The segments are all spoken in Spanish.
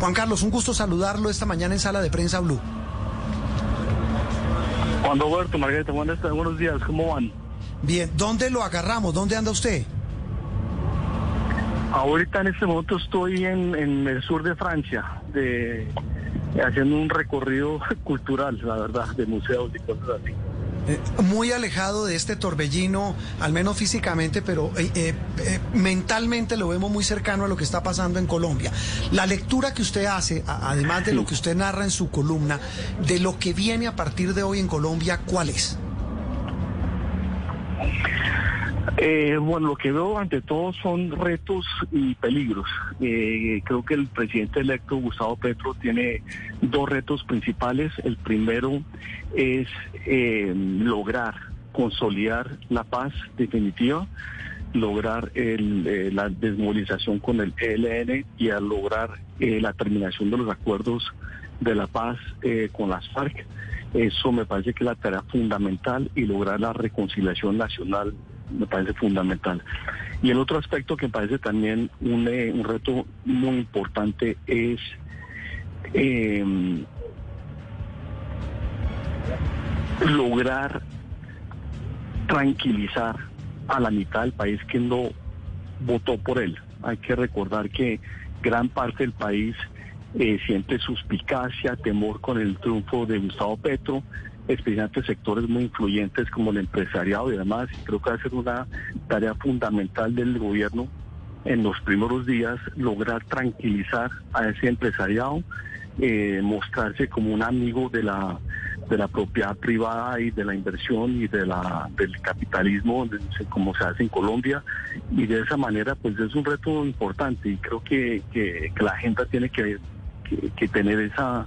Juan Carlos, un gusto saludarlo esta mañana en Sala de Prensa Blue. Juan Roberto, Margarita, buenos, buenos días, ¿cómo van? Bien, ¿dónde lo agarramos? ¿Dónde anda usted? Ahorita en este momento estoy en, en el sur de Francia, de, haciendo un recorrido cultural, la verdad, de museos y cosas así. Eh, muy alejado de este torbellino, al menos físicamente, pero eh, eh, mentalmente lo vemos muy cercano a lo que está pasando en Colombia. La lectura que usted hace, además de lo que usted narra en su columna, de lo que viene a partir de hoy en Colombia, ¿cuál es? Eh, bueno, lo que veo ante todo son retos y peligros. Eh, creo que el presidente electo Gustavo Petro tiene dos retos principales. El primero es eh, lograr consolidar la paz definitiva, lograr el, eh, la desmovilización con el ELN y lograr eh, la terminación de los acuerdos de la paz eh, con las FARC. Eso me parece que es la tarea fundamental y lograr la reconciliación nacional me parece fundamental. Y el otro aspecto que me parece también un, eh, un reto muy importante es eh, lograr tranquilizar a la mitad del país que no votó por él. Hay que recordar que gran parte del país eh, siente suspicacia, temor con el triunfo de Gustavo Petro, especialmente sectores muy influyentes como el empresariado y demás. Y creo que va a ser una tarea fundamental del gobierno en los primeros días lograr tranquilizar a ese empresariado, eh, mostrarse como un amigo de la de la propiedad privada y de la inversión y de la del capitalismo como se hace en Colombia y de esa manera pues es un reto importante y creo que, que, la agenda tiene que, que tener esa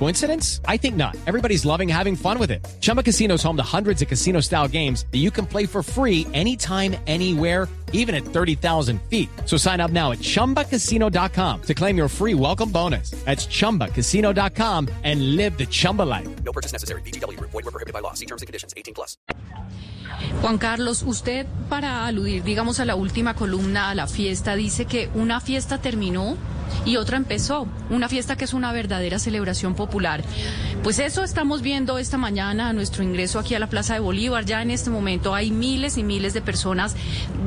Coincidence? I think not. Everybody's loving having fun with it. Chumba Casino is home to hundreds of casino style games that you can play for free anytime, anywhere even at 30,000 feet. So sign up now at ChumbaCasino.com to claim your free welcome bonus. That's ChumbaCasino.com and live the Chumba life. No purchase necessary. VGW Group. Void were prohibited by law. See terms and conditions. 18 plus. Juan Carlos, usted para aludir, digamos, a la última columna, a la fiesta, dice que una fiesta terminó y otra empezó, una fiesta que es una verdadera celebración popular. Pues eso estamos viendo esta mañana a nuestro ingreso aquí a la Plaza de Bolívar. Ya en este momento hay miles y miles de personas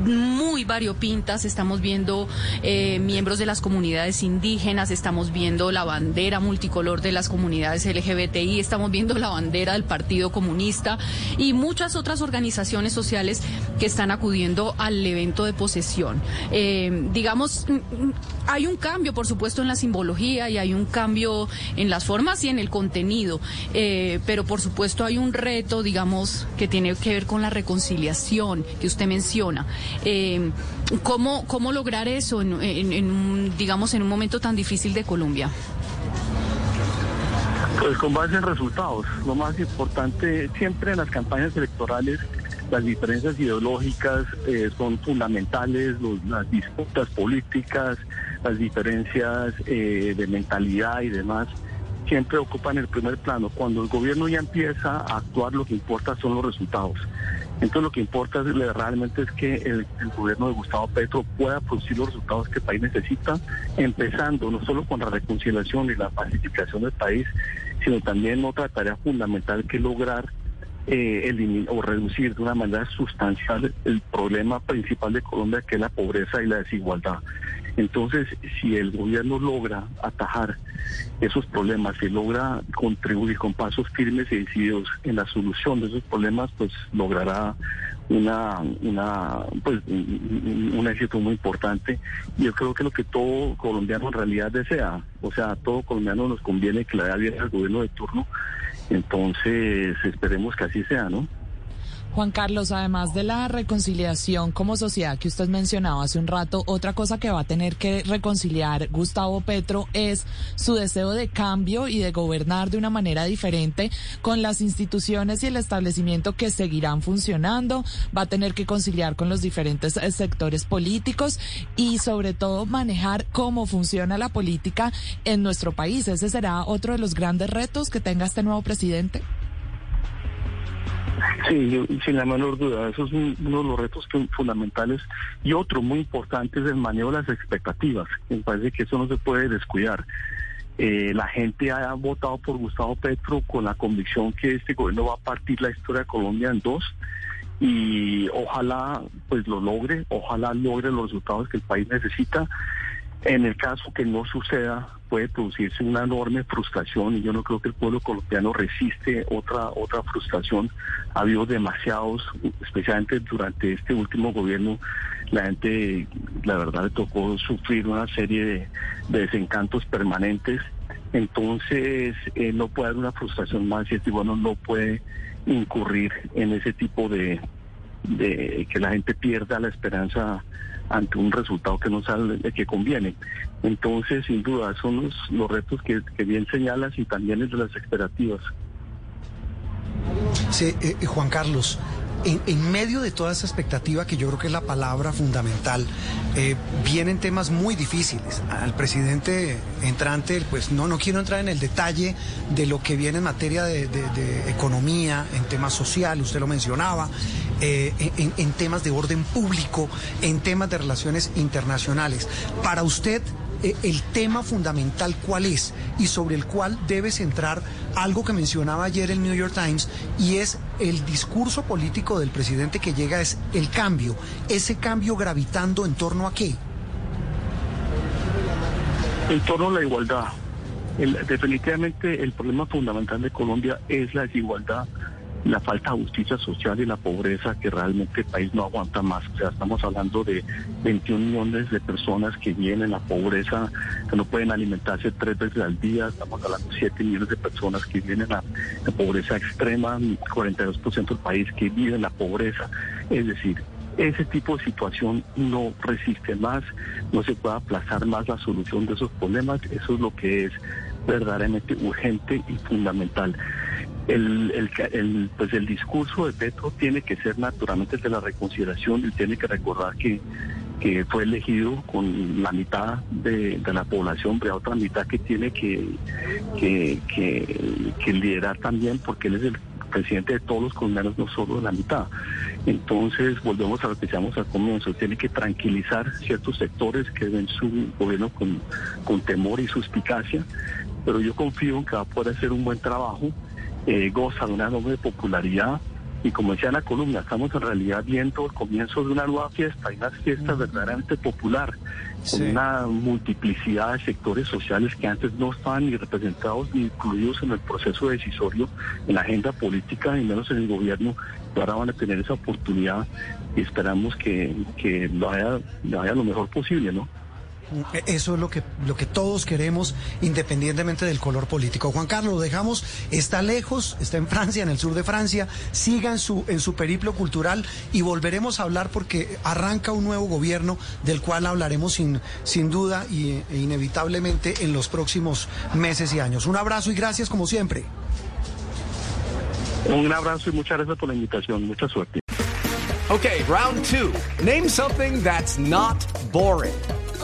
muy variopintas. Estamos viendo eh, miembros de las comunidades indígenas, estamos viendo la bandera multicolor de las comunidades LGBTI, estamos viendo la bandera del Partido Comunista y muchas otras organizaciones sociales que están acudiendo al evento de posesión. Eh, digamos, mm, mm, hay un cambio, por supuesto, en la simbología y hay un cambio en las formas y en el contenido, eh, pero por supuesto hay un reto, digamos, que tiene que ver con la reconciliación que usted menciona. Eh, ¿cómo, ¿Cómo lograr eso, en, en- un, digamos, en un momento tan difícil de Colombia? Pues con base en resultados. Lo más importante siempre en las campañas electorales, las diferencias ideológicas eh, son fundamentales, los- las disputas políticas, las diferencias eh, de mentalidad y demás siempre ocupan el primer plano. Cuando el gobierno ya empieza a actuar, lo que importa son los resultados. Entonces lo que importa realmente es que el, gobierno de Gustavo Petro pueda producir los resultados que el país necesita, empezando no solo con la reconciliación y la pacificación del país, sino también otra tarea fundamental que es lograr eh, elimi- o reducir de una manera sustancial el problema principal de Colombia, que es la pobreza y la desigualdad. Entonces, si el gobierno logra atajar esos problemas y logra contribuir con pasos firmes y decididos en la solución de esos problemas, pues logrará una, una pues un, éxito muy importante yo creo que lo que todo colombiano en realidad desea, o sea, a todo colombiano nos conviene que vaya bien al gobierno de turno, entonces esperemos que así sea, ¿no? Juan Carlos, además de la reconciliación como sociedad que usted mencionaba hace un rato, otra cosa que va a tener que reconciliar Gustavo Petro es su deseo de cambio y de gobernar de una manera diferente con las instituciones y el establecimiento que seguirán funcionando. Va a tener que conciliar con los diferentes eh, sectores políticos y sobre todo manejar cómo funciona la política en nuestro país. Ese será otro de los grandes retos que tenga este nuevo presidente. Sí, sin la menor duda, eso es uno de los retos fundamentales. Y otro muy importante es el manejo de las expectativas. Me parece que eso no se puede descuidar. Eh, la gente ha votado por Gustavo Petro con la convicción que este gobierno va a partir la historia de Colombia en dos y ojalá pues lo logre, ojalá logre los resultados que el país necesita. En el caso que no suceda, puede producirse una enorme frustración y yo no creo que el pueblo colombiano resiste otra otra frustración. Ha habido demasiados, especialmente durante este último gobierno, la gente, la verdad, le tocó sufrir una serie de, desencantos permanentes. Entonces, eh, no puede haber una frustración más y este bueno no puede incurrir en ese tipo de, de que la gente pierda la esperanza ante un resultado que no sale de que conviene. Entonces, sin duda, son los, retos que, bien señalas y también es de las expectativas. Sí, eh, eh, Juan Carlos, en, medio de toda esa expectativa, que yo creo que es la palabra fundamental, eh, vienen temas muy difíciles. Al presidente entrante, pues no, no quiero entrar en el detalle de lo que viene en materia de, economía, en temas social, usted lo mencionaba, eh, en, temas de orden público, en temas de relaciones internacionales. Para usted, eh, el tema fundamental cuál es y sobre el cual debe centrar algo que mencionaba ayer el New York Times y es el discurso político del presidente que llega es el cambio, ese cambio gravitando en torno a qué? En torno a la igualdad. definitivamente el problema fundamental de Colombia es la desigualdad la falta de justicia social y la pobreza que realmente el país no aguanta más. O sea, estamos hablando de 21 millones de personas que viven en la pobreza, que no pueden alimentarse tres veces al día. Estamos hablando de 7 millones de personas que viven en la, pobreza extrema, 42% del país que vive en la pobreza. Es decir, ese tipo de situación no resiste más, no se puede aplazar más la solución de esos problemas. Eso es lo que es verdaderamente urgente y fundamental el, el, pues el discurso de Petro tiene que ser naturalmente de la reconciliación y tiene que recordar que, que fue elegido con la mitad de, la población, pero otra mitad que tiene que, que, que, liderar también porque él es el presidente de todos los colombianos, no solo de la mitad. Entonces, volvemos a lo que decíamos al comienzo, tiene que tranquilizar ciertos sectores que ven su gobierno con, con temor y suspicacia, pero yo confío en que va a poder hacer un buen trabajo eh, goza de una enorme popularidad. Y como decía la columna, estamos en realidad viendo el comienzo de una nueva fiesta, una fiesta verdaderamente popular, con una multiplicidad de sectores sociales que antes no estaban ni representados ni incluidos en el proceso decisorio, en la agenda política y menos en el gobierno, y ahora van a tener esa oportunidad y esperamos que, que lo haya, lo haya lo mejor posible, ¿no? Eso es lo que, lo que todos queremos, independientemente del color político. Juan Carlos, lo dejamos, está lejos, está en Francia, en el sur de Francia, siga en su, en su periplo cultural y volveremos a hablar porque arranca un nuevo gobierno del cual hablaremos sin, sin duda y, e inevitablemente en los próximos meses y años. Un abrazo y gracias como siempre. Un abrazo y muchas gracias por la invitación. Mucha suerte. Ok, round two. Name something that's not boring.